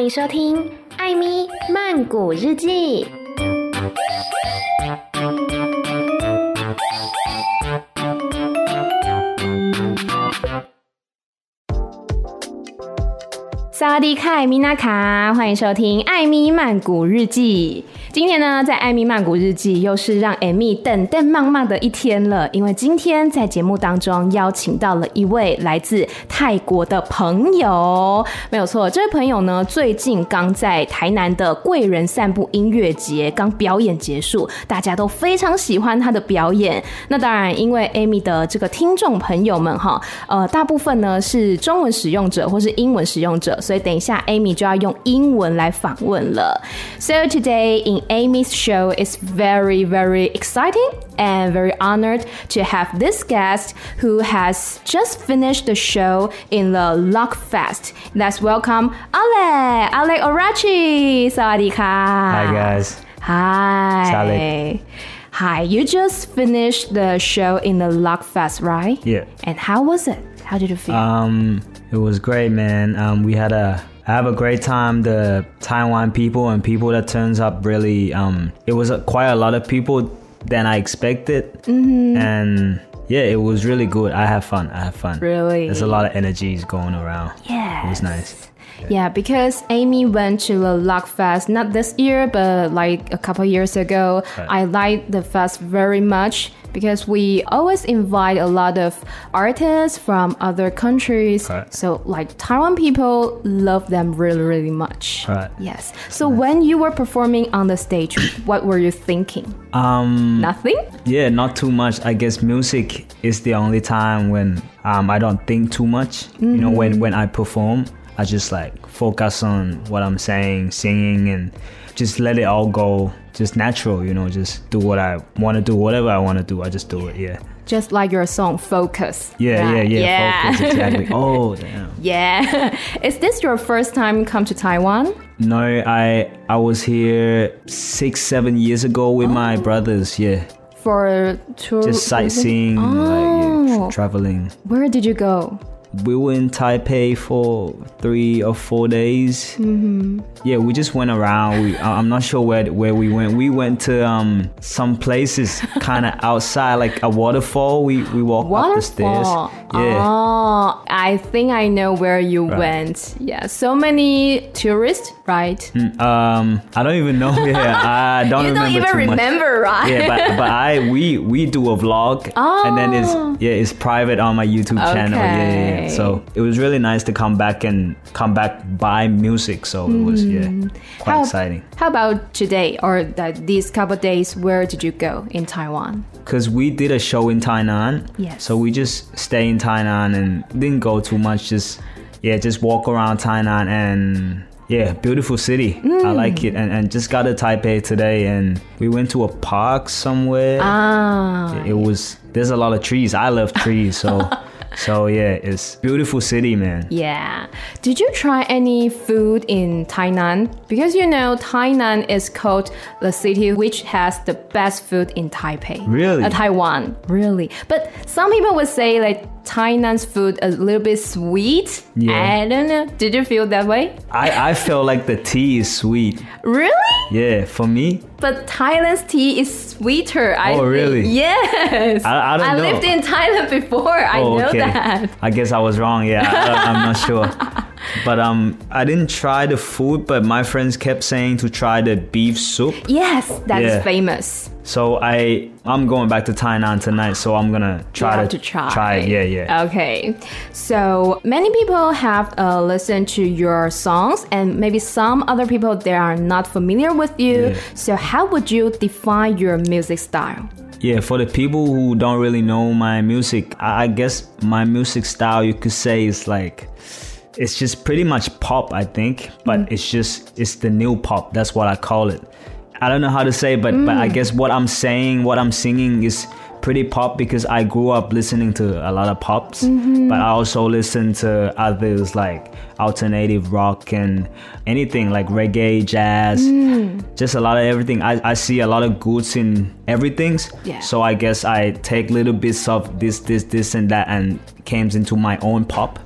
欢迎收听《艾咪曼谷日记》。萨瓦迪卡，米娜卡，欢迎收听《艾咪曼谷日记》。今天呢，在《艾米曼谷日记》又是让艾米等等忙忙的一天了，因为今天在节目当中邀请到了一位来自泰国的朋友，没有错，这位朋友呢，最近刚在台南的贵人散步音乐节刚表演结束，大家都非常喜欢他的表演。那当然，因为艾米的这个听众朋友们哈，呃，大部分呢是中文使用者或是英文使用者，所以等一下艾米就要用英文来访问了。So today in Amy's show is very, very exciting and very honored to have this guest who has just finished the show in the Lucky Fest. Let's welcome Ale, Ale Orachi. Sawadika. Hi guys. Hi. Salik. Hi, you just finished the show in the Lucky Fest, right? Yeah. And how was it? How did you feel? Um, it was great, man. Um, we had a I have a great time. The Taiwan people and people that turns up really. Um, it was a, quite a lot of people than I expected, Mm-hmm. and yeah, it was really good. I have fun. I have fun. Really? There's a lot of energies going around. yeah. It was nice. Yeah, because Amy went to the Lucky Fest not this year, but like a couple years ago. Right. I liked the fest very much because we always invite a lot of artists from other countries. Right. So like Taiwan people love them really, really much. Right. Yes. So when you were performing on the stage, what were you thinking? Um, Nothing? yeah, not too much. I guess music is the only time when um, I don't think too much. You know, when when I perform, I just like focus on what I'm saying, singing, and just let it all go. Just natural, you know. Just do what I want to do, whatever I want to do. I just do it. Yeah. Just like your song, Focus. Yeah, right? yeah, yeah. Yeah. Focus, exactly. Oh, damn. yeah. Is this your first time come to Taiwan? No, I I was here six, seven years ago with my oh. brothers. Yeah, For tour? just sightseeing, like yeah, Oh. tra- traveling. Where did you go? We were in Taipei for three or four days. Mm-hmm. Yeah, we just went around. We, I'm not sure where where we went. We went to um some places kind of outside, like a waterfall. We we walked up the stairs. Waterfall. Yeah, Oh, I think I know where you Right. went. Yeah, so many tourists, right? um, I don't even know. Yeah, I don't you don't remember even too much. remember, right? Yeah, but but I we we do a vlog and then it's Oh. yeah it's private on my YouTube channel. Yeah, yeah, yeah. So it was really nice to come back and come back by music. So it was yeah quite Mm-hmm. How- exciting. How about today or the, these couple days? Where did you go in Taiwan? Cause we did a show in Tainan. Yes. So we just stay in Tainan and didn't go too much. Just yeah, just walk around Tainan and yeah, beautiful city. Mm. I like it. And and just got to Taipei today and we went to a park somewhere. Ah, It was there's a lot of trees. I love trees, so so yeah, it's beautiful city, man. yeah. Did you try any food in Tainan? Because you know Tainan is called the city which has the best food in Taipei. Really? Uh, Taiwan, really. But some people would say like Tainan's food a little bit sweet. Yeah. I don't know. Did you feel that way? I I feel like the tea is sweet. Really? Yeah, for me, But Thailand's tea is sweeter. I Oh, think. really? Yes. I- I don't know. I lived in Thailand before. I oh, know okay. that. I guess I was wrong. Yeah, I, I'm not sure. But um, I didn't try the food, but my friends kept saying to try the beef soup. Yes, that's Yeah. famous. So I I'm going back to Tainan tonight. So I'm gonna try to, to try. try it. Yeah, yeah. Okay. So many people have uh, listened to your songs, and maybe some other people they are not familiar with you. Yeah. So how would you define your music style? Yeah, for the people who don't really know my music, I I guess my music style you could say is like it's just pretty much pop, I think, but it's just it's the new pop. That's what I call it. I don't know how to say, but but I guess what I'm saying, what I'm singing is pretty pop because I grew up listening to a lot of pops, Mm-hmm. but I also listen to others like alternative rock and anything like reggae, jazz, Mm. just a lot of everything. I, I see a lot of goods in everything. Yeah. So I guess I take little bits of this, this, this, and that, and came into my own pop.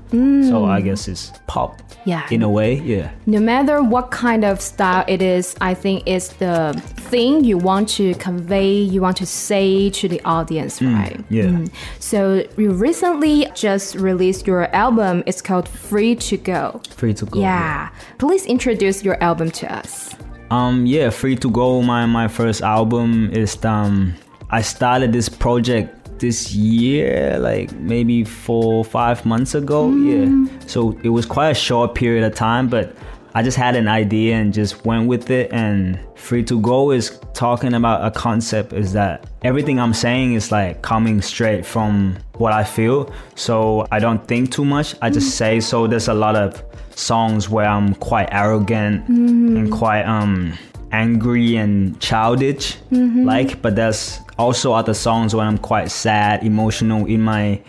So I guess it's pop. Mm. Yeah. In a way, yeah. no matter what kind of style it is, I think it's the thing you want to convey, you want to say to the audience, right? Mm, yeah. So you recently just released your album. It's called Free to Go. Free to go. Yeah. Please introduce your album to us. Um, yeah, Free to Go, my my first album is um I started this project this year, like maybe four five months ago. Yeah. So it was quite a short period of time, but I just had an idea and just went with it. And Free to Go is talking about a concept is that everything I'm saying is like coming straight from what I feel. So I don't think too much. I just mm. say so there's a lot of songs where I'm quite arrogant mm-hmm. and quite um angry and childish mm-hmm. like but there's also other songs when I'm quite sad emotional in my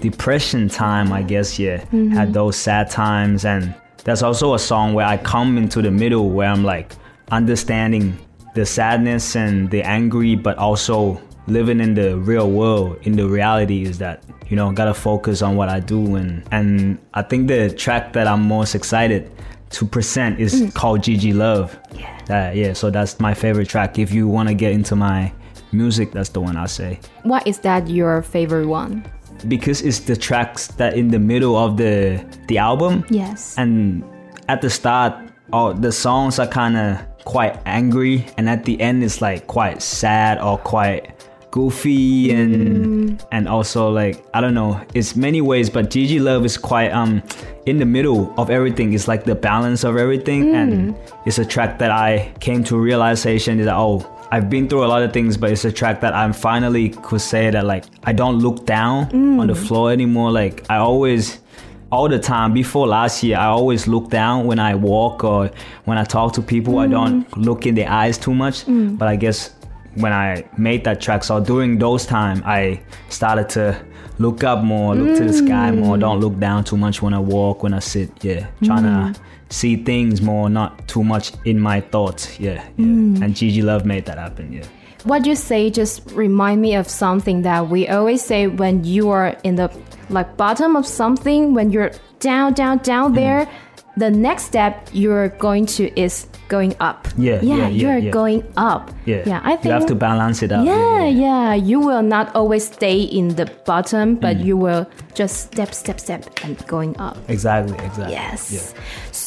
depression time I guess yeah had mm-hmm. those sad times. And there's also a song where I come into the middle where I'm like understanding the sadness and the angry but also living in the real world in the reality is that you know gotta focus on what i do and and i think the track that i'm most excited to present is mm. called gg love Yeah. yeah so that's my favorite track if you want to get into my music that's the one i say Why is that your favorite one? Because it's the tracks that in the middle of the the album. Yes. and at the start all the songs are kind of quite angry and at the end it's like quite sad or quite goofy and and also like i don't know it's many ways but gg love is quite um in the middle of everything. It's like the balance of everything and it's a track that i came to realization is that oh I've been through a lot of things, but it's a track that I'm finally could say that like I don't look down on the mm. floor anymore. Like I always all the time before last year i always look down when i walk or when i talk to people. I don't mm. look in their eyes too much mm. but i guess when i made that track so during those time i started to look up more look to the sky more. Don't look down too much when i walk when i sit. Yeah trying to see things more not too much in my thoughts yeah, yeah. and gg love made that happen yeah What you say just remind me of something that we always say when you are in the like bottom of something, when you're down, down, down Mm. there, the next step you're going to is going up. Yeah, yeah, yeah, yeah, you're yeah. going up. yeah yeah. I think you have to balance it out Yeah, yeah, You will not always stay in the bottom, but Mm. you will just step, step, step, and going up. exactly exactly Yes.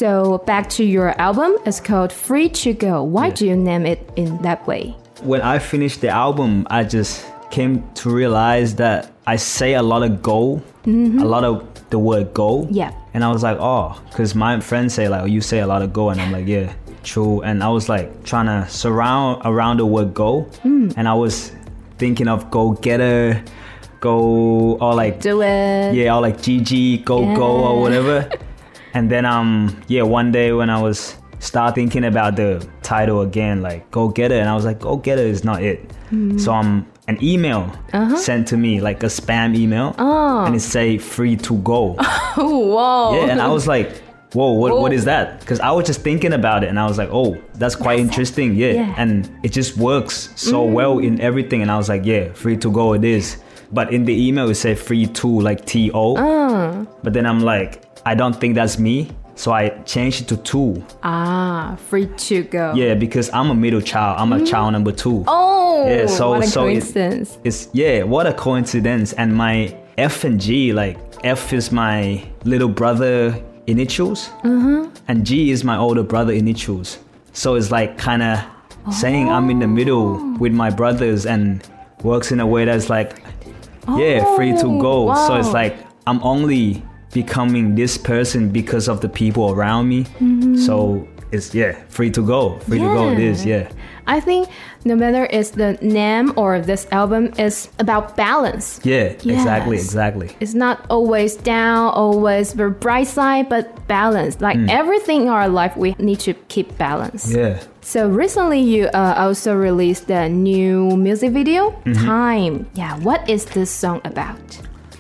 Yeah. So back to your album. It's called Free to Go. Why do you name it in that way? when I finished the album, I just came to realize that I say a lot of go, mm-hmm. a lot of the word go. Yeah. And I was like, oh, because my friends say like, oh, you say a lot of go, and I'm like, yeah, true. And I was like trying to surround around the word go, mm. and I was thinking of go getter, go or like Do it. yeah, or like GG, go go or whatever. and then um yeah, one day when I was start thinking about the title again, like go get it, and I was like, go get it is not it. Mm-hmm. So um an email sent to me, like a spam email, Oh. and it say free to go. Whoa. yeah, and I was like. Whoa, what, what is that? Because I was just thinking about it and I was like, oh, that's quite interesting. Yeah. Yeah. And it just works so well in everything. And I was like, yeah, free to go it is. But in the email, it said free to, like T O. Uh. But then I'm like, I don't think that's me. So I changed it to two. Ah, free to go. Yeah, because I'm a middle child. I'm a child number two. Oh, Yeah, so- what a so it- coincidence. It's yeah, what a coincidence. And my F and G, like F is my little brother initials, and G is my older brother initials. So it's like kind of saying I'm in the middle with my brothers and works in a way that's like, yeah, free to go. So it's like I'm only becoming this person because of the people around me. Mm-hmm. So it's yeah, free to go. Free to go it is, yeah. I think no matter it's the name or this album is about balance. Yeah, exactly, Yes. exactly. It's not always down, always the bright side, but balance. Like mm. everything in our life, we need to keep balance. Yeah. So recently, you uh, also released a new music video, mm-hmm. Time. Yeah, what is this song about?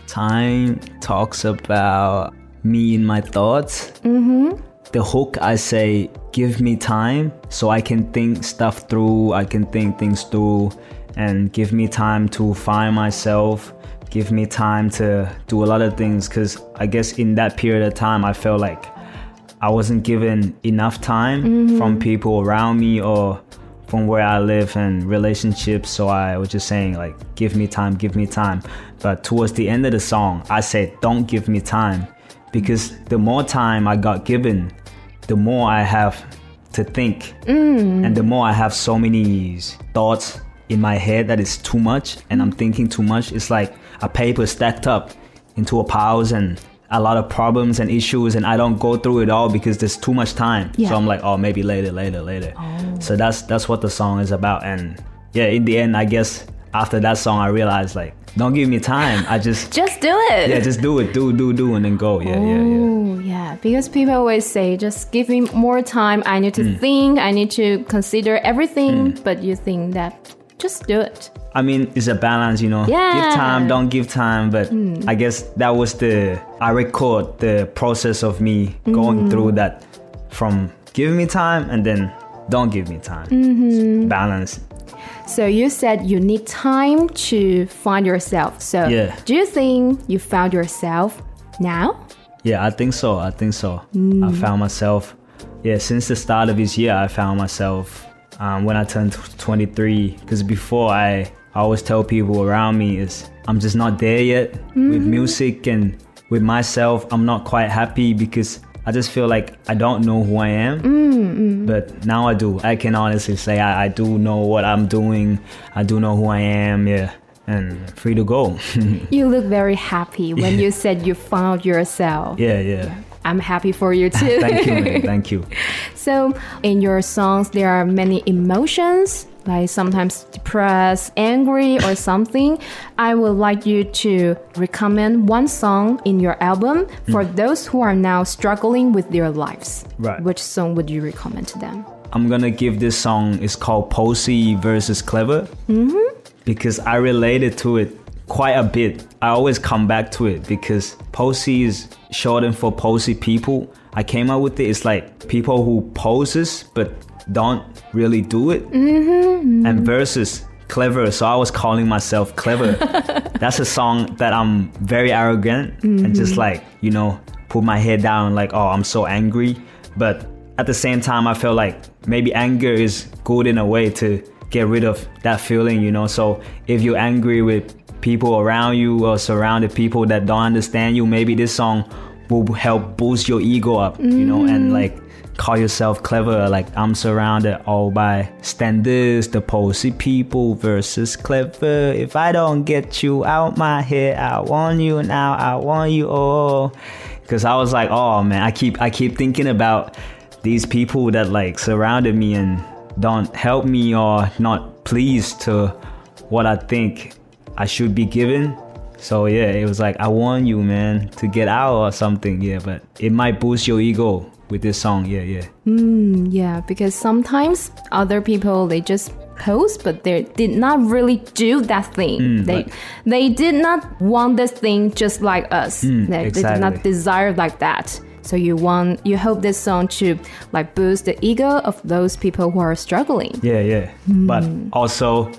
Time talks about me and my thoughts. Mm-hmm. The hook, I say, give me time so I can think stuff through, I can think things through, and give me time to find myself, give me time to do a lot of things. Because I guess in that period of time, I felt like I wasn't given enough time from people around me or from where I live and relationships. So I was just saying, like, give me time, give me time. But towards the end of the song, I said, don't give me time. Because the more time I got given, the more I have to think. Mm. And the more I have so many thoughts in my head that is too much and I'm thinking too much. It's like a paper stacked up into a piles and a lot of problems and issues and I don't go through it all because there's too much time. Yeah. So I'm like, oh maybe later, later, later. Oh. So that's that's what the song is about. And yeah, in the end I guess after that song I realized like, don't give me time. I just Just do it. yeah, just do it, do, do, do, and then go. Yeah, yeah, yeah. Oh, yeah. Because people always say, just give me more time. I need to Mm. think. I need to consider everything. But you think that just do it. I mean, it's a balance, you know. Yeah. Give time, don't give time. But hmm. I guess that was the I record the process of me going mm-hmm. through that from giving me time and then don't give me time. Mm-hmm. Balance. So you said you need time to find yourself. So Yeah. do you think you found yourself now? Yeah, I think so. I think so. I hmm. found myself. Yeah, since the start of this year, I found myself um, when I turned 23. Because before, I, I always tell people around me is I'm just not there yet with music and with myself. I'm not quite happy because I just feel like I don't know who I am. But now I do. I can honestly say I, I do know what I'm doing. I do know who I am. Yeah, and free to go. You look very happy when you said you found yourself. yeah, yeah. I'm happy for you too. Thank you, man. Thank you. So, in your songs, there are many emotions, like sometimes depressed, angry, or something. I would like you to recommend one song in your album for mm. those who are now struggling with their lives. Right. Which song would you recommend to them? I'm gonna give this song. It's called Posey versus Clever mm-hmm. because I related to it quite a bit. I always come back to it because Posey is shortened for Posey people. I came up with it. It's like people who poses but don't really do it, mm-hmm. and versus clever. So I was calling myself clever. That's a song that I'm very arrogant and just mm-hmm. like you know put my head down like oh I'm so angry, but at the same time, I feel like maybe anger is good in a way to get rid of that feeling, you know. So if you're angry with people around you or surrounded people that don't understand you, maybe this song will help boost your ego up, you know, and mm. like call yourself clever. Like I'm surrounded all by standards, the posy people versus clever. If I don't get you out my head, I want you now. I want you all. Cause I was like, oh man, I keep I keep thinking about these people that like surrounded me and don't help me or not pleased to what I think I should be given. So yeah, it was like I want you, man, to get out or something. Yeah, but it might boost your ego with this song. Yeah, yeah. Hmm, yeah, because sometimes other people they just post, but they did not really do that thing. Hmm, they like- they did not want this thing just like us. they, they did not desire like that. So you want you hope this song to like boost the ego of those people who are struggling. Yeah, yeah. But also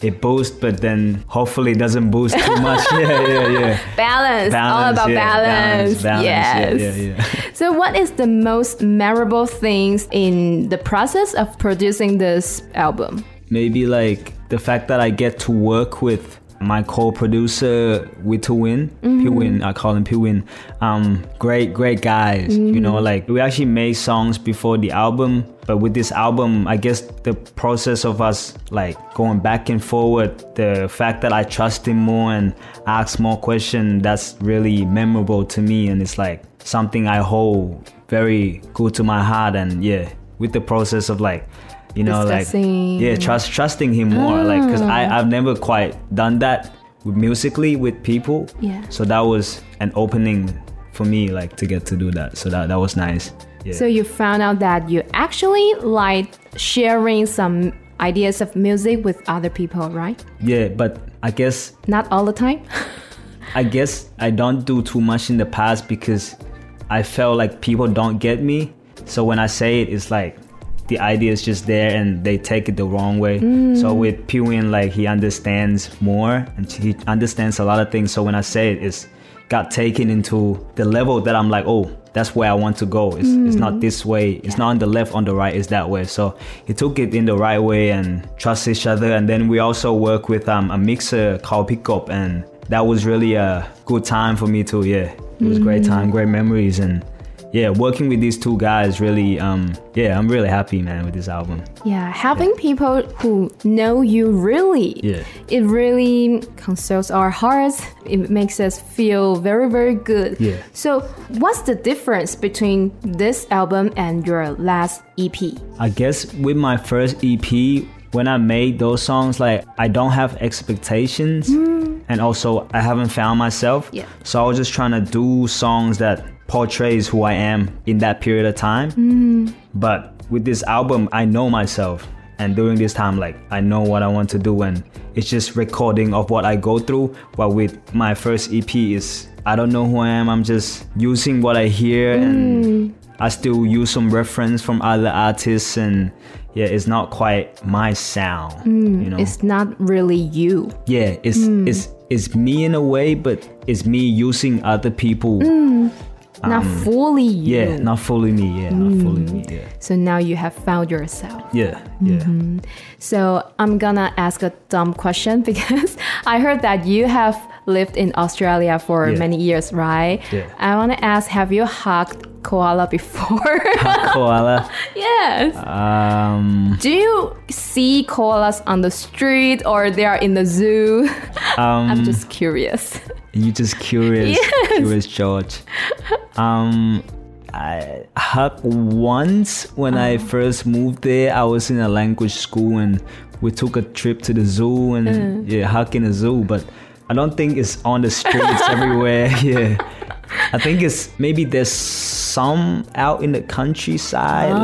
it boosts, but then hopefully it doesn't boost too much. yeah, yeah, yeah. Balance, all about yeah, balance. balance, balance, yeah, yes. yeah, yeah. So, what is the most memorable things in the process of producing this album? maybe like the fact that I get to work with my co-producer Witowin, Piwin, I call him Piwin. Um, great, great guys. You know, like we actually made songs before the album, but with this album, I guess the process of us like going back and forward, the fact that I trust him more and ask more questions, that's really memorable to me, and it's like something I hold very good to my heart, and yeah. with the process of like, you know, Discussing. like yeah, trust trusting him more, like because I Ah. I've never quite done that with musically with people. Yeah. So that was an opening for me, like to get to do that. So that that was nice. Yeah. So you found out that you actually like sharing some ideas of music with other people, right? yeah, but I guess Not all the time. I guess I don't do too much in the past because I felt like people don't get me. So when I say it, it's like the idea is just there and they take it the wrong way. So mm. with Piwin, like he understands more and he understands a lot of things. So when I say it, it's got taken into the level that I'm like, oh, that's where I want to go. It's, it's not this way. It's not on the left, on the right. It's that way. So he took it in the right way and trust each other. And then we also work with um, a mixer called Pickup, and that was really a good time for me too. Yeah, it was great time, great memories, and yeah, working with these two guys really, um, yeah, I'm really happy, man, with this album. Yeah, having people who know you really, Yeah. it really consoles our hearts. It makes us feel very, very good. Yeah. So, what's the difference between this album and your last EP? I guess with my first EP, when I made those songs, like I don't have expectations, and also I haven't found myself. Yeah. So I was just trying to do songs that portrays who I am in that period of time. Mm. But with this album, I know myself, and during this time, like I know what I want to do, and it's just recording of what I go through. But with my first EP, is I don't know who I am. I'm just using what I hear and. Mm. I still use some reference from other artists and yeah, it's not quite my sound. Mm. you know. It's not really you. yeah, it's it's it's me in a way, but it's me using other people. Not fully you. Um, Yeah, not fully me. Yeah, not fully me. Yeah. So now you have found yourself. Yeah, yeah. So I'm gonna ask a dumb question because I heard that you have lived in Australia for Yeah. many years, right? Yeah. I wanna ask, have you hugged koala before? Koala. yes. Um, Do you see koalas on the street or they are in the zoo? um, I'm just curious. you just curious, Yes. curious George. Um, I hugged once when I Uh-huh. first moved there. I was in a language school and we took a trip to the zoo and Uh. yeah, hug in the zoo. But I don't think it's on the streets everywhere. Yeah, I think it's maybe there's some out in the countryside Oh.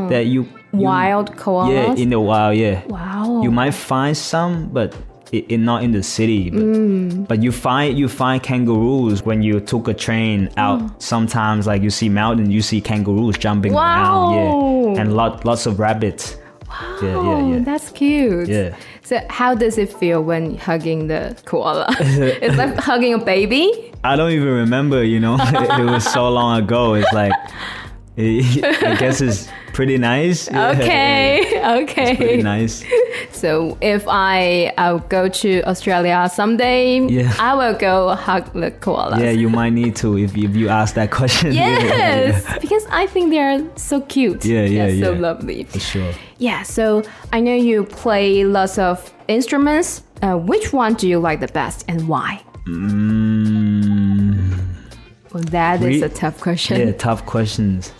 like that you, you Wild koalas? Yeah, in the wild. Yeah. wow. You might find some, but it, it not in the city. But, Mm. but you find you find kangaroos when you took a train out. Mm. Sometimes, like you see mountain, you see kangaroos jumping Wow. around. Yeah, and lot lots of rabbits. Yeah, Oh, yeah, yeah. that's cute. Yeah. So how does it feel when hugging the koala? it's like hugging a baby. I don't even remember. You know, it was so long ago. It's like. I guess it's pretty nice. Yeah, Okay, okay. Pretty nice. So if I I'll go to Australia someday, Yeah. I will go hug the koalas. Yeah, you might need to if, if you ask that question. Yeah, yeah, yeah, Yes, because I think they are so cute. Yeah, yeah, They're so lovely. For sure. Yeah, so I know you play lots of instruments. Uh, which one do you like the best and why? Mm, Well, that is Re- a tough question. Yeah, tough questions.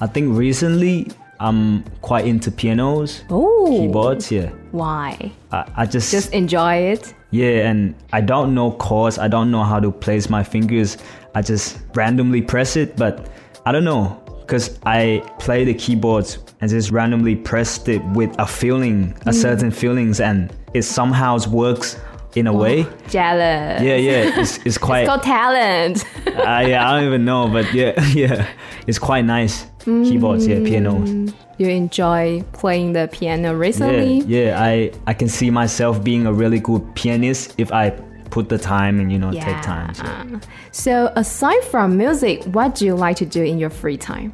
I think recently I'm quite into pianos, Oh, keyboards. Yeah, why? I, I just, Just enjoy it. yeah, and I don't know chords. I don't know how to place my fingers. I just randomly press it, but I don't know because I play the keyboards and just randomly pressed it with a feeling, Mm. a certain feelings, and it somehow works in a way. Jealous. Yeah, yeah, it's, it's quite. It's called talent. uh, yeah, I don't even know, but yeah, yeah, it's quite nice. Keyboards, yeah, mm. pianos. you enjoy playing the piano recently? yeah, yeah, I I can see myself being a really good pianist if I put the time and you know take time. So So aside from music, what do you like to do in your free time?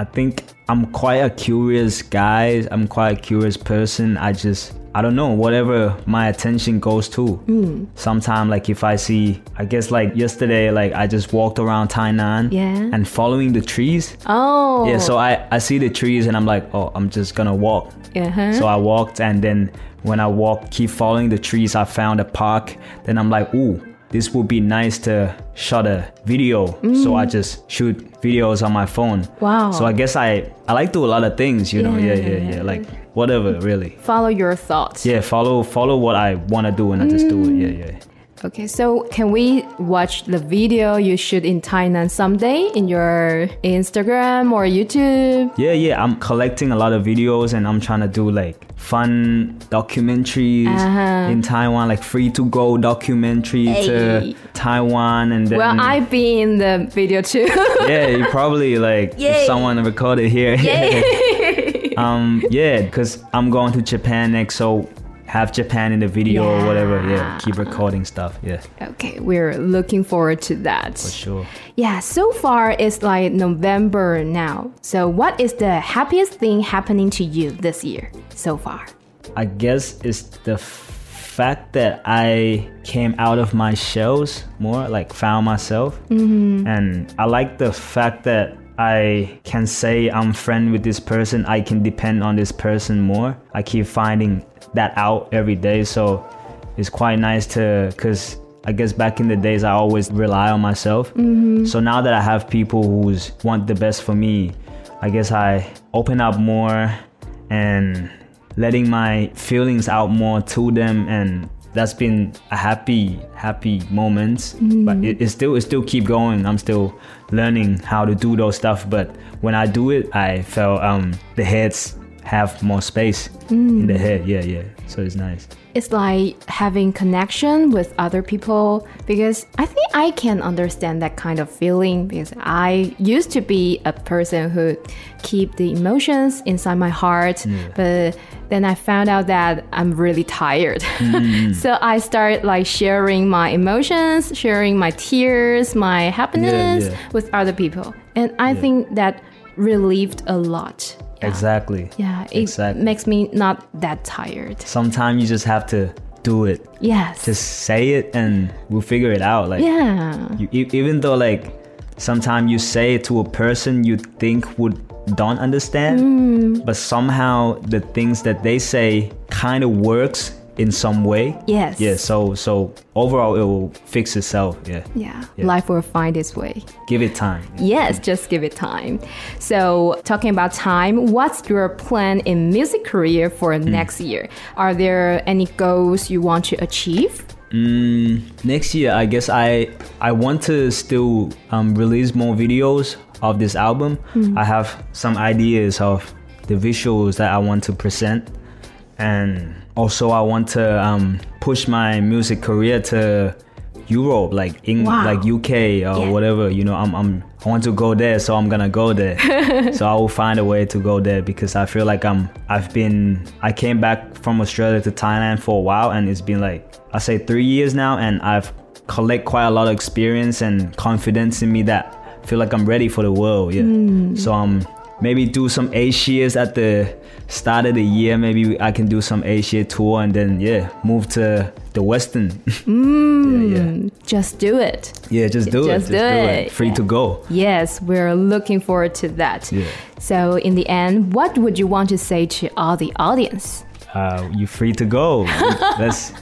I think I'm quite a curious guy. I'm quite a curious person. I just I don't know whatever my attention goes to. Hmm. Sometimes like if I see, I guess like yesterday, like I just walked around Tainan Yeah. and following the trees. Oh, Yeah, so I, I see the trees and I'm like, oh, I'm just gonna walk. uh-huh. So I walked and then when I walked, keep following the trees, I found a park. Then I'm like, ooh, this would be nice to shot a video. So I mm. just shoot videos on my phone. Wow. So I guess I I like do a lot of things, you know. Yeah, yeah, yeah. Yeah. Like whatever, really. Follow your thoughts. Yeah, follow follow what I want to do and I just do it. Yeah, yeah. Okay, so can we watch the video you shoot in Thailand someday in your Instagram or YouTube? Yeah, yeah. I'm collecting a lot of videos and I'm trying to do like fun documentaries Uh-huh. in Taiwan, like free to go documentary Hey. to Taiwan and then Well, I've been in the video too. yeah, you probably like someone recorded here. um, yeah, because I'm going to Japan next, so have Japan in the video or whatever. Yeah, keep recording stuff. Yeah, okay, we're looking forward to that. for sure. Yeah, so far it's like November now. So, what is the happiest thing happening to you this year so far? I guess it's the fact that I came out of my shells more, like found myself, mm-hmm. and I like the fact that I can say I'm friend with this person. I can depend on this person more. I keep finding that out every day, so it's quite nice to, cause I guess back in the days I always rely on myself. So now that I have people who want the best for me, I guess I open up more and letting my feelings out more to them and that's been a happy happy moment but it, it still it still keep going. I'm still learning how to do those stuff. But when i do it i felt um the heads have more space in the mm. head yeah yeah so it's nice It's like having connection with other people because I think I can understand that kind of feeling because I used to be a person who keep the emotions inside my heart, but then I found out that I'm really tired. Mm. so I started like sharing my emotions, sharing my tears, my happiness yeah. with other people. And I think that relieved a lot. Yeah. exactly Yeah, it Exactly. makes me not that tired. sometimes you just have to do it Yes. just say it and we'll figure it out like yeah. you, even though like sometimes you say it to a person you think would don't understand Mm. but somehow the things that they say kind of works in some way Yes. yeah so so overall it will fix itself yeah Yeah. Yeah. Life will find its way. give it time Yes, just give it time. So, talking about time, what's your plan in music career for Hmm. next year? Are there any goals you want to achieve? Mm, next year, I guess I I want to still um, release more videos of this album. I have some ideas of the visuals that I want to present, and also I want to um, push my music career to Europe, like in Wow. like UK or Yeah. whatever. You know, I'm, I'm I want to go there, so I'm gonna go there. so I will find a way to go there because I feel like I'm I've been I came back from Australia to Thailand for a while, and it's been like I say three years now, and I've collect quite a lot of experience and confidence in me that I feel like I'm ready for the world. Yeah. So I'm. um maybe do some Asias at the start of the year. Maybe I can do some Asia tour and then yeah move to the Western. yeah, yeah. Just do it. Yeah, just do Just it. do it. Free Yeah. to go. Yes, we're looking forward to that. Yeah. So, in the end, what would you want to say to all the audience? Uh, you're free to go. That's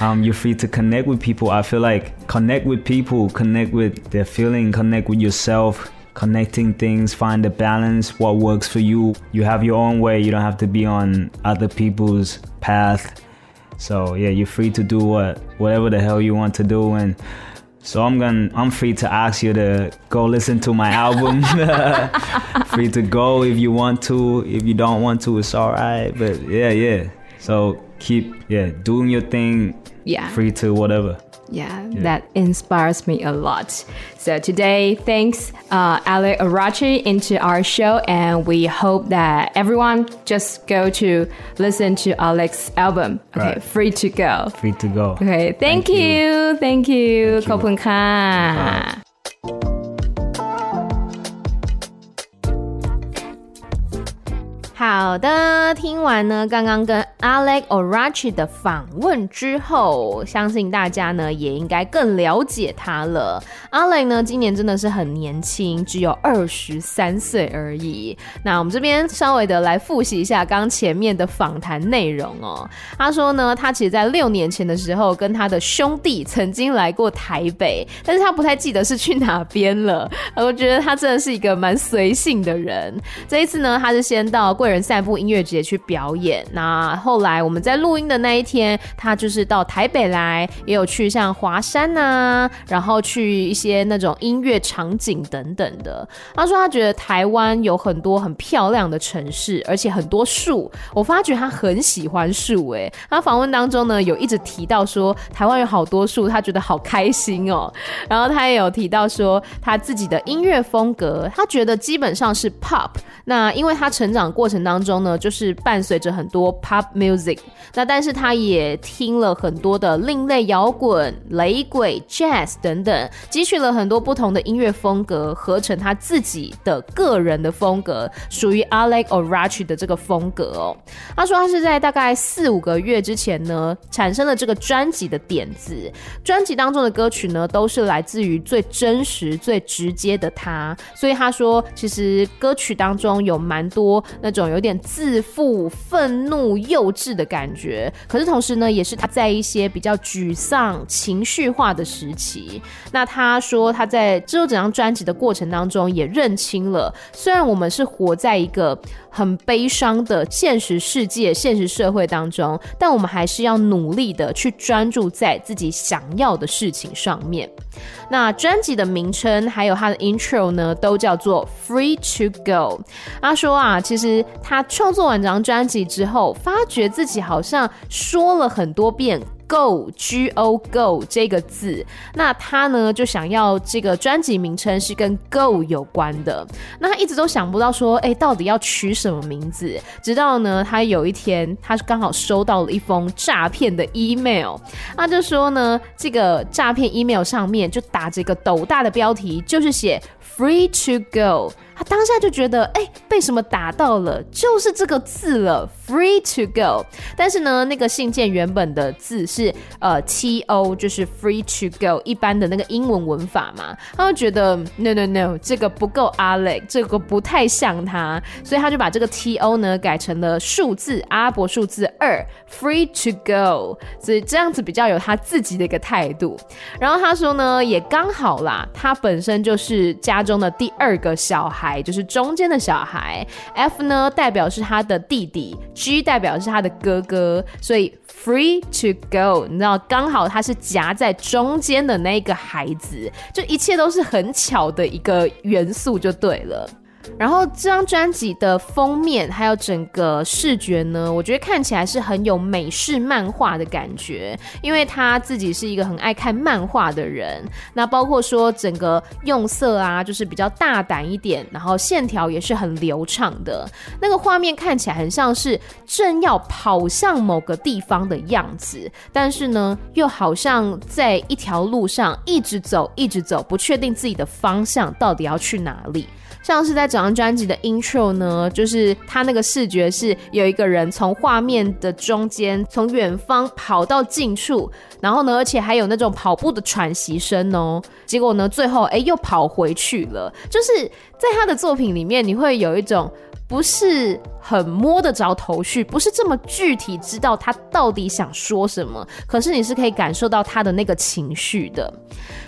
um, you're free to connect with people. I feel like connect with people, connect with their feeling, connect with yourself, connecting things, find the balance, what works for you. You have your own way. You don't have to be on other people's path. So yeah, you're free to do what whatever the hell you want to do and so I'm gonna I'm free to ask you to go listen to my album. free to go if you want to. If you don't want to, it's alright. But yeah, yeah. So keep yeah doing your thing. Yeah. Free to whatever. Yeah, that inspires me a lot. So today, thanks uh, Alec Orachi into our show, and we hope that everyone just go to listen to Alec's album. Okay, Right. free to go. Free to go. Okay, thank, Thank you. you. thank you, Thank you. 好的，听完呢刚刚跟 Alex Orachi 的访问之后，相信大家呢也应该更了解他了。Alex 呢今年真的是很年轻，只有二十三岁而已。那我们这边稍微的来复习一下刚前面的访谈内容哦。他说呢，他其实在六年前的时候跟他的兄弟曾经来过台北，但是他不太记得是去哪边了。我觉得他真的是一个蛮随性的人。这一次呢，他是先到。贵个人散步音乐节去表演，那后来我们在录音的那一天，他就是到台北来，也有去像华山呐，然后去一些那种音乐场景等等的。他说他觉得台湾有很多很漂亮的城市，而且很多树。我发觉他很喜欢树，哎，他访问当中呢有一直提到说台湾有好多树，他觉得好开心哦。然后他也有提到说他自己的音乐风格，他觉得基本上是 pop。那因为他成长过程。当中呢，就是伴随着很多 pop music，那但是他也听了很多的另类摇滚、雷鬼、jazz 等等，汲取了很多不同的音乐风格，合成他自己的个人的风格，属于 Alex O'Rach 的这个风格哦。他说他是在大概四五个月之前呢，产生了这个专辑的点子，专辑当中的歌曲呢，都是来自于最真实、最直接的他，所以他说其实歌曲当中有蛮多那种。有点自负、愤怒、幼稚的感觉，可是同时呢，也是他在一些比较沮丧、情绪化的时期。那他说他在制作整张专辑的过程当中，也认清了，虽然我们是活在一个很悲伤的现实世界、现实社会当中，但我们还是要努力的去专注在自己想要的事情上面。那专辑的名称还有它的 intro 呢，都叫做 Free to Go。他说啊，其实他创作完这张专辑之后，发觉自己好像说了很多遍。Go G O Go 这个字，那他呢就想要这个专辑名称是跟 Go 有关的。那他一直都想不到说，哎，到底要取什么名字？直到呢，他有一天，他刚好收到了一封诈骗的 email，他就说呢，这个诈骗 email 上面就打着一个斗大的标题，就是写 Free to Go。他当下就觉得，哎，被什么打到了？就是这个字了，free to go。但是呢，那个信件原本的字是呃 T O，就是 free to go，一般的那个英文文法嘛。他就觉得 no no no，这个不够 Alex，这个不太像他，所以他就把这个 T O 呢改成了数字阿拉伯数字二，free to go。所以这样子比较有他自己的一个态度。然后他说呢，也刚好啦，他本身就是家中的第二个小孩。就是中间的小孩，F 呢代表是他的弟弟，G 代表是他的哥哥，所以 free to go，你知道刚好他是夹在中间的那个孩子，就一切都是很巧的一个元素就对了。然后这张专辑的封面还有整个视觉呢，我觉得看起来是很有美式漫画的感觉，因为他自己是一个很爱看漫画的人。那包括说整个用色啊，就是比较大胆一点，然后线条也是很流畅的。那个画面看起来很像是正要跑向某个地方的样子，但是呢，又好像在一条路上一直走，一直走，不确定自己的方向到底要去哪里。像是在整张专辑的 intro 呢，就是他那个视觉是有一个人从画面的中间，从远方跑到近处，然后呢，而且还有那种跑步的喘息声哦。结果呢，最后哎又跑回去了。就是在他的作品里面，你会有一种不是。很摸得着头绪，不是这么具体知道他到底想说什么，可是你是可以感受到他的那个情绪的。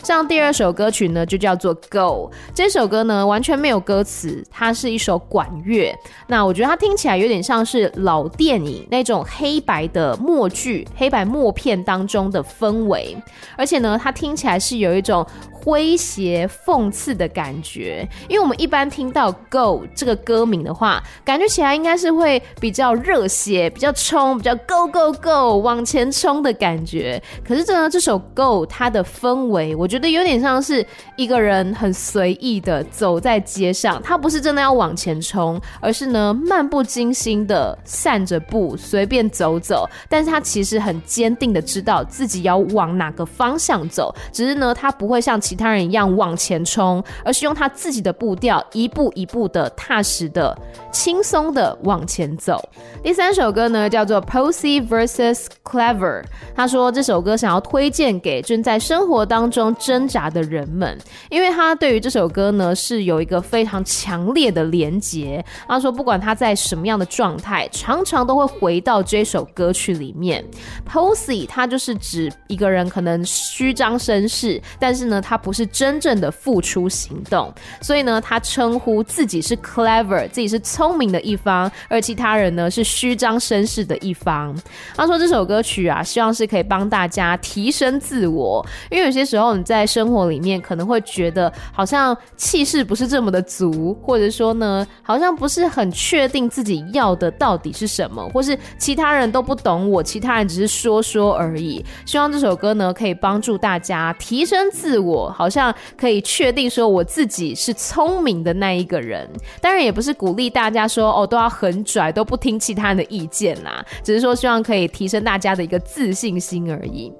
像第二首歌曲呢，就叫做《Go》。这首歌呢完全没有歌词，它是一首管乐。那我觉得它听起来有点像是老电影那种黑白的默剧、黑白默片当中的氛围，而且呢，它听起来是有一种诙谐讽刺的感觉。因为我们一般听到《Go》这个歌名的话，感觉起来应该。是会比较热血、比较冲、比较 go go go 往前冲的感觉。可是这呢，这首 Go 它的氛围，我觉得有点像是一个人很随意的走在街上，他不是真的要往前冲，而是呢漫不经心的散着步，随便走走。但是他其实很坚定的知道自己要往哪个方向走，只是呢他不会像其他人一样往前冲，而是用他自己的步调，一步一步的踏实的、轻松的往前走。第三首歌呢叫做 Posy vs Clever，他说这首歌想要推荐给正在生活当中挣扎的人们，因为他对于这首歌呢是有一个非非常强烈的连结。他说不管他在什么样的状态，常常都会回到这首歌曲里面。Posy 他就是指一个人可能虚张声势，但是呢他不是真正的付出行动，所以呢他称呼自己是 clever，自己是聪明的一方，而其他人呢是虚张声势的一方。他说这首歌曲啊，希望是可以帮大家提升自我，因为有些时候你在生活里面可能会觉得好像气势不是这么的足，或者说呢好像不是很确定自己要的到底是什么，或是其他人都不懂我，其他人只是说说而已。希望这首歌呢可以帮助大家提升自我，好像可以确定说我自己是聪明的那一个人。当然也不是鼓励大家说哦都要很拽，都不听其他人的意见啦，只是说希望可以提升大家的一个自信心而已。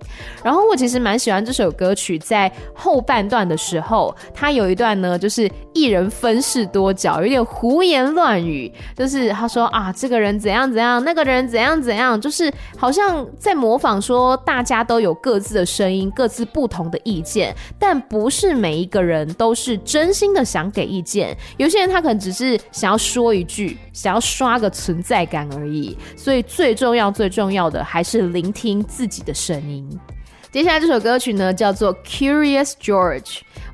然后我其实蛮喜欢这首歌曲，在后半段的时候，它有一段呢，就是一人分饰多角，有点胡言乱语，就是他说啊，这个人怎样怎样，那个人怎样怎样，就是好像在模仿说大家都有各自的声音，各自不同的意见，但不是每一个人都是真心的想给意见，有些人他可能只是想要说一句，想要刷个存在感而已。所以最重要、最重要的还是聆听自己的声音。接下来这首歌曲呢，叫做《Curious George》。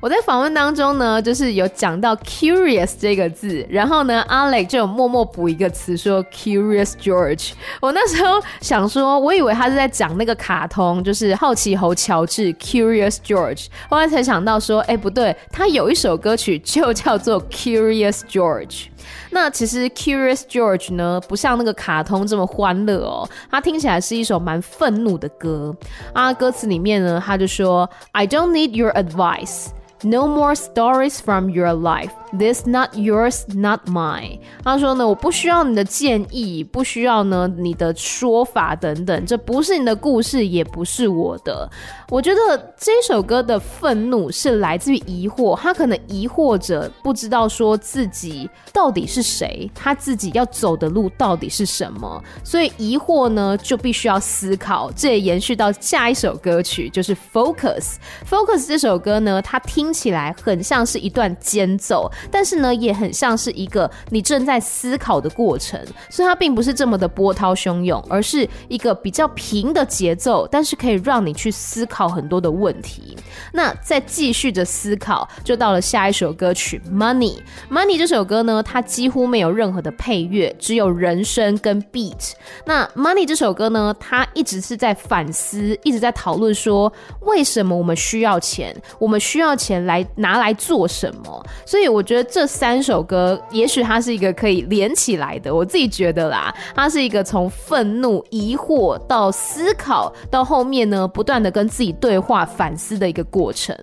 我在访问当中呢，就是有讲到 “curious” 这个字，然后呢，阿磊就有默默补一个词说 “Curious George”。我那时候想说，我以为他是在讲那个卡通，就是好奇猴乔治 “Curious George”。后来才想到说，哎，不对，他有一首歌曲就叫做 “Curious George”。那其实 Curious George 呢，不像那个卡通这么欢乐哦，它听起来是一首蛮愤怒的歌啊。歌词里面呢，他就说：“I don't need your advice, no more stories from your life.” This not yours, not mine。他说呢，我不需要你的建议，不需要呢你的说法等等，这不是你的故事，也不是我的。我觉得这首歌的愤怒是来自于疑惑，他可能疑惑着不知道说自己到底是谁，他自己要走的路到底是什么，所以疑惑呢就必须要思考。这也延续到下一首歌曲，就是 Focus。Focus 这首歌呢，它听起来很像是一段间奏。但是呢，也很像是一个你正在思考的过程，所以它并不是这么的波涛汹涌，而是一个比较平的节奏，但是可以让你去思考很多的问题。那再继续着思考，就到了下一首歌曲《Money》。《Money》这首歌呢，它几乎没有任何的配乐，只有人声跟 beat。那《Money》这首歌呢，它一直是在反思，一直在讨论说，为什么我们需要钱？我们需要钱来拿来做什么？所以我觉得。这三首歌，也许它是一个可以连起来的。我自己觉得啦，它是一个从愤怒、疑惑到思考，到后面呢，不断的跟自己对话、反思的一个过程。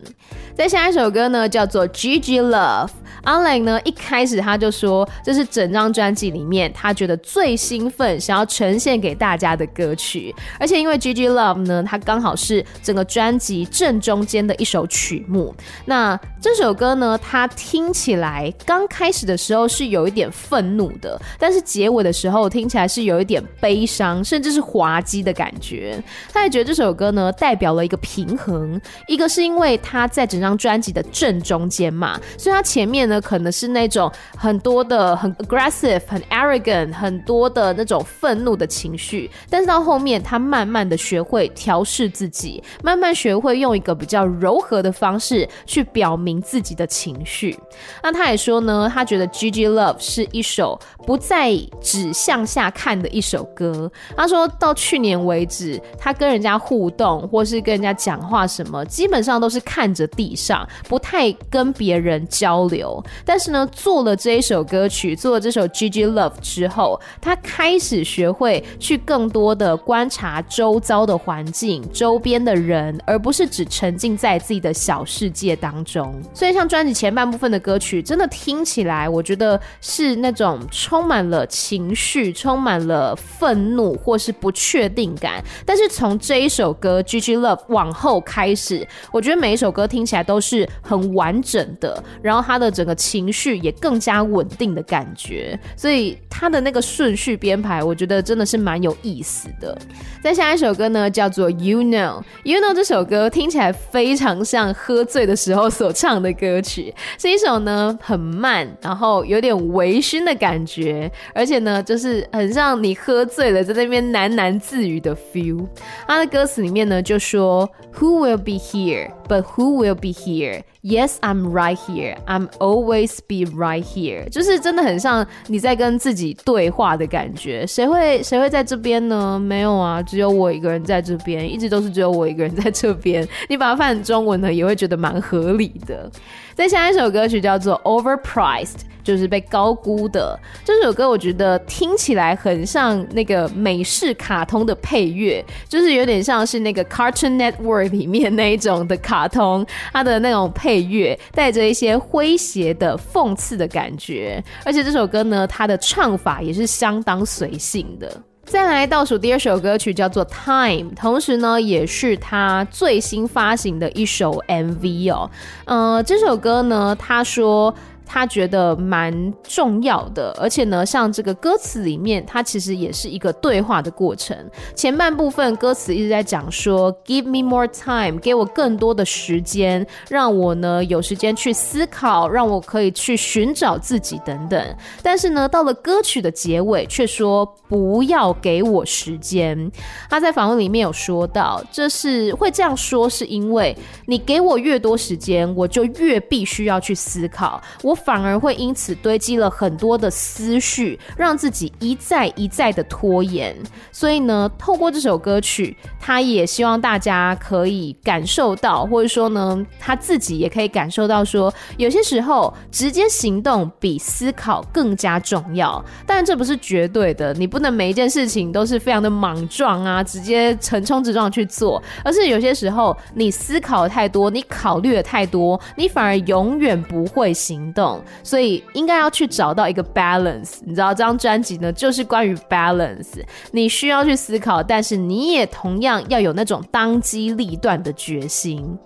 在下一首歌呢，叫做《Gigi Love》。阿磊呢，一开始他就说，这是整张专辑里面他觉得最兴奋、想要呈现给大家的歌曲。而且因为《Gigi Love》呢，它刚好是整个专辑正中间的一首曲目。那这首歌呢，它听起来刚开始的时候是有一点愤怒的，但是结尾的时候听起来是有一点悲伤，甚至是滑稽的感觉。他也觉得这首歌呢，代表了一个平衡，一个是因为他在整张专辑的正中间嘛，所以他前面呢可能是那种很多的很 aggressive、很 arrogant、很多的那种愤怒的情绪，但是到后面他慢慢的学会调试自己，慢慢学会用一个比较柔和的方式去表明。自己的情绪，那他也说呢，他觉得《Gigi Love》是一首不再只向下看的一首歌。他说到去年为止，他跟人家互动或是跟人家讲话什么，基本上都是看着地上，不太跟别人交流。但是呢，做了这一首歌曲，做了这首《Gigi Love》之后，他开始学会去更多的观察周遭的环境、周边的人，而不是只沉浸在自己的小世界当中。所以，像专辑前半部分的歌曲，真的听起来，我觉得是那种充满了情绪、充满了愤怒或是不确定感。但是从这一首歌《G G Love》往后开始，我觉得每一首歌听起来都是很完整的，然后他的整个情绪也更加稳定的感觉。所以他的那个顺序编排，我觉得真的是蛮有意思的。再下一首歌呢，叫做《You Know》。《You Know》这首歌听起来非常像喝醉的时候所唱的歌曲，是一首呢很慢，然后有点微醺的感觉，而且呢就是很像你喝醉了在那边喃喃自语的 feel。他的歌词里面呢就说：“Who will be here? But who will be here? Yes, I'm right here. I'm always be right here。”就是真的很像你在跟自己对话的感觉。谁会谁会在这边呢？没有啊，只有我一个人在这边，一直都是只有我一个人在这边。你把它翻成中文呢，也会觉得蛮合合理的。再下一首歌曲叫做《Overpriced》。就是被高估的这首歌，我觉得听起来很像那个美式卡通的配乐，就是有点像是那个 Cartoon Network 里面那一种的卡通，它的那种配乐带着一些诙谐的讽刺的感觉，而且这首歌呢，它的唱法也是相当随性的。再来倒数第二首歌曲叫做《Time》，同时呢，也是他最新发行的一首 MV 哦。呃，这首歌呢，他说。他觉得蛮重要的，而且呢，像这个歌词里面，它其实也是一个对话的过程。前半部分歌词一直在讲说，Give me more time，给我更多的时间，让我呢有时间去思考，让我可以去寻找自己等等。但是呢，到了歌曲的结尾，却说不要给我时间。他在访问里面有说到，这是会这样说，是因为你给我越多时间，我就越必须要去思考我。反而会因此堆积了很多的思绪，让自己一再一再的拖延。所以呢，透过这首歌曲，他也希望大家可以感受到，或者说呢，他自己也可以感受到，说有些时候直接行动比思考更加重要。但这不是绝对的，你不能每一件事情都是非常的莽撞啊，直接横冲直撞去做，而是有些时候你思考的太多，你考虑的太多，你反而永远不会行动。所以应该要去找到一个 balance，你知道这张专辑呢，就是关于 balance。你需要去思考，但是你也同样要有那种当机立断的决心。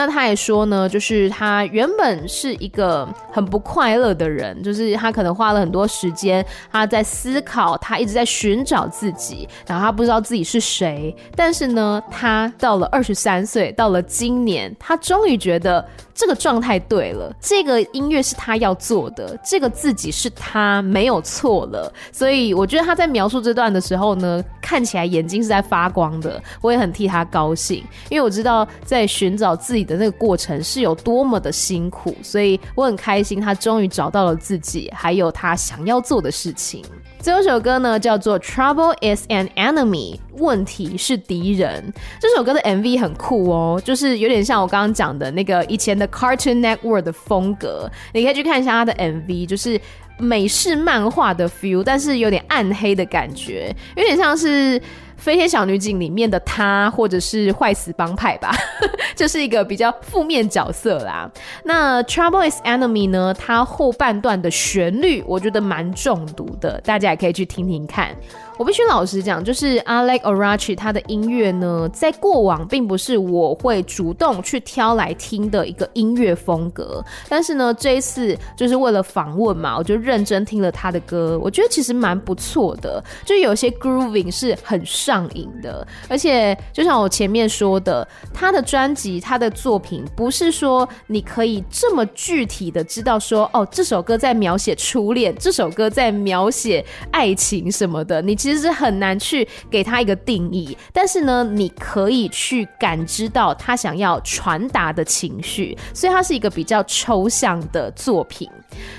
那他也说呢，就是他原本是一个很不快乐的人，就是他可能花了很多时间，他在思考，他一直在寻找自己，然后他不知道自己是谁。但是呢，他到了二十三岁，到了今年，他终于觉得这个状态对了，这个音乐是他要做的，这个自己是他没有错了。所以我觉得他在描述这段的时候呢，看起来眼睛是在发光的，我也很替他高兴，因为我知道在寻找自己。的那个过程是有多么的辛苦，所以我很开心，他终于找到了自己，还有他想要做的事情。最后一首歌呢，叫做《Trouble Is an Enemy》，问题是敌人。这首歌的 MV 很酷哦，就是有点像我刚刚讲的那个以前的 Cartoon Network 的风格，你可以去看一下他的 MV，就是美式漫画的 feel，但是有点暗黑的感觉，有点像是。《飞天小女警》里面的她，或者是坏死帮派吧，就是一个比较负面角色啦。那《Trouble Is Enemy》呢？它后半段的旋律，我觉得蛮中毒的，大家也可以去听听看。我必须老实讲，就是 Alex Arachi 他的音乐呢，在过往并不是我会主动去挑来听的一个音乐风格。但是呢，这一次就是为了访问嘛，我就认真听了他的歌，我觉得其实蛮不错的，就有些 grooving 是很上瘾的。而且就像我前面说的，他的专辑、他的作品，不是说你可以这么具体的知道说，哦，这首歌在描写初恋，这首歌在描写爱情什么的，你其。其实是很难去给他一个定义，但是呢，你可以去感知到他想要传达的情绪，所以它是一个比较抽象的作品。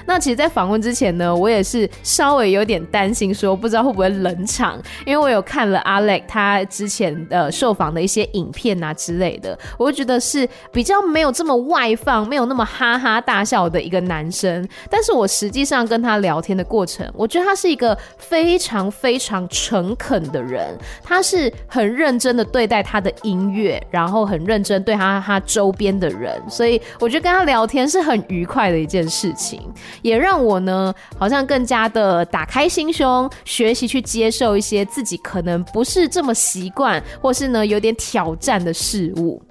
那其实，在访问之前呢，我也是稍微有点担心，说不知道会不会冷场，因为我有看了 Alex 他之前的受访的一些影片啊之类的，我就觉得是比较没有这么外放，没有那么哈哈大笑的一个男生。但是我实际上跟他聊天的过程，我觉得他是一个非常非常诚恳的人，他是很认真的对待他的音乐，然后很认真对他他周边的人，所以我觉得跟他聊天是很愉快的一件事情。也让我呢，好像更加的打开心胸，学习去接受一些自己可能不是这么习惯，或是呢有点挑战的事物。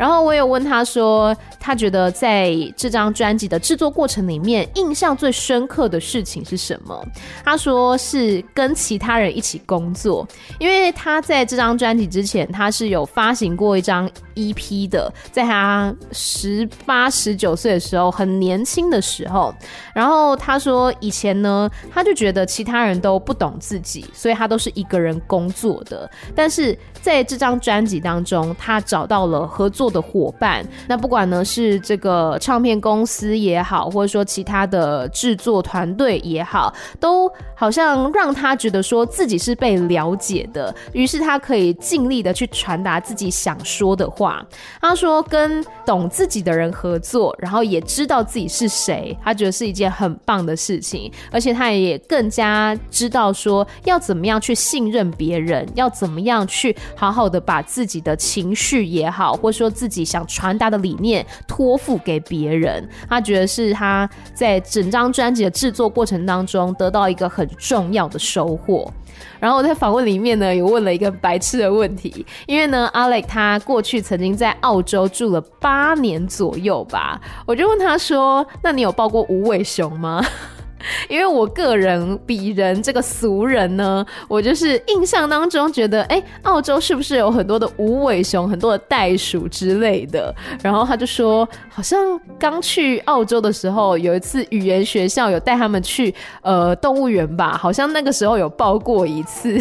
然后我有问他说，他觉得在这张专辑的制作过程里面，印象最深刻的事情是什么？他说是跟其他人一起工作，因为他在这张专辑之前，他是有发行过一张 EP 的，在他十八十九岁的时候，很年轻的时候。然后他说，以前呢，他就觉得其他人都不懂自己，所以他都是一个人工作的。但是在这张专辑当中，他找到了合作。的伙伴，那不管呢是这个唱片公司也好，或者说其他的制作团队也好，都好像让他觉得说自己是被了解的，于是他可以尽力的去传达自己想说的话。他说跟懂自己的人合作，然后也知道自己是谁，他觉得是一件很棒的事情，而且他也更加知道说要怎么样去信任别人，要怎么样去好好的把自己的情绪也好，或者说。自己想传达的理念托付给别人，他觉得是他在整张专辑的制作过程当中得到一个很重要的收获。然后我在访问里面呢，有问了一个白痴的问题，因为呢，Alex 他过去曾经在澳洲住了八年左右吧，我就问他说：“那你有抱过无尾熊吗？” 因为我个人比人这个俗人呢，我就是印象当中觉得，哎，澳洲是不是有很多的无尾熊、很多的袋鼠之类的？然后他就说，好像刚去澳洲的时候，有一次语言学校有带他们去呃动物园吧，好像那个时候有抱过一次。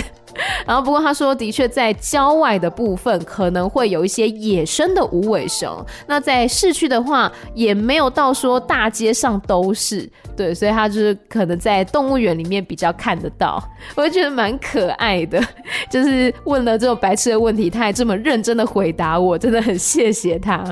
然后不过他说，的确在郊外的部分可能会有一些野生的无尾熊，那在市区的话也没有到说大街上都是。对，所以他就是可能在动物园里面比较看得到，我就觉得蛮可爱的。就是问了这种白痴的问题，他还这么认真的回答我，真的很谢谢他。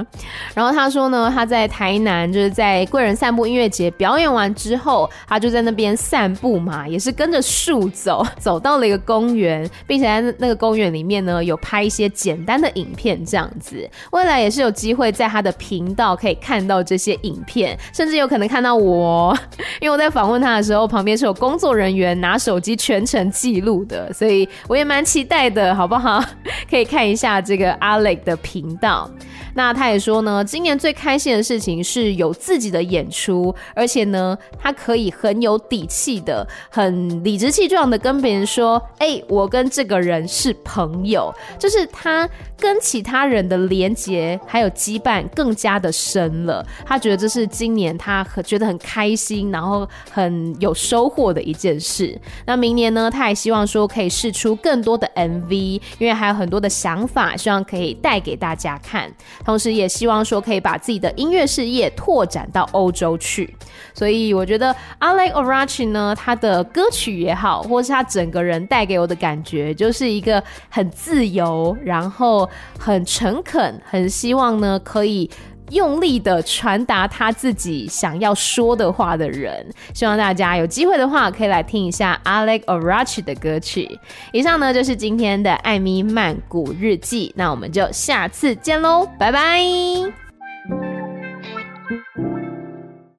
然后他说呢，他在台南就是在贵人散步音乐节表演完之后，他就在那边散步嘛，也是跟着树走，走到了一个公园，并且在那个公园里面呢有拍一些简单的影片，这样子。未来也是有机会在他的频道可以看到这些影片，甚至有可能看到我。因为我在访问他的时候，旁边是有工作人员拿手机全程记录的，所以我也蛮期待的，好不好？可以看一下这个阿磊的频道。那他也说呢，今年最开心的事情是有自己的演出，而且呢，他可以很有底气的、很理直气壮的跟别人说：“哎，我跟这个人是朋友。”就是他跟其他人的连结还有羁绊更加的深了。他觉得这是今年他很觉得很开心，然后很有收获的一件事。那明年呢，他也希望说可以试出更多的 MV，因为还有很多的想法，希望可以带给大家看。同时，也希望说可以把自己的音乐事业拓展到欧洲去。所以，我觉得 Alex Orachi 呢，他的歌曲也好，或是他整个人带给我的感觉，就是一个很自由，然后很诚恳，很希望呢可以。用力的传达他自己想要说的话的人。希望大家有机会的话可以来听一下 alex arach 的歌曲。以上呢就是今天的艾米曼谷日记。那我们就下次见喽拜拜。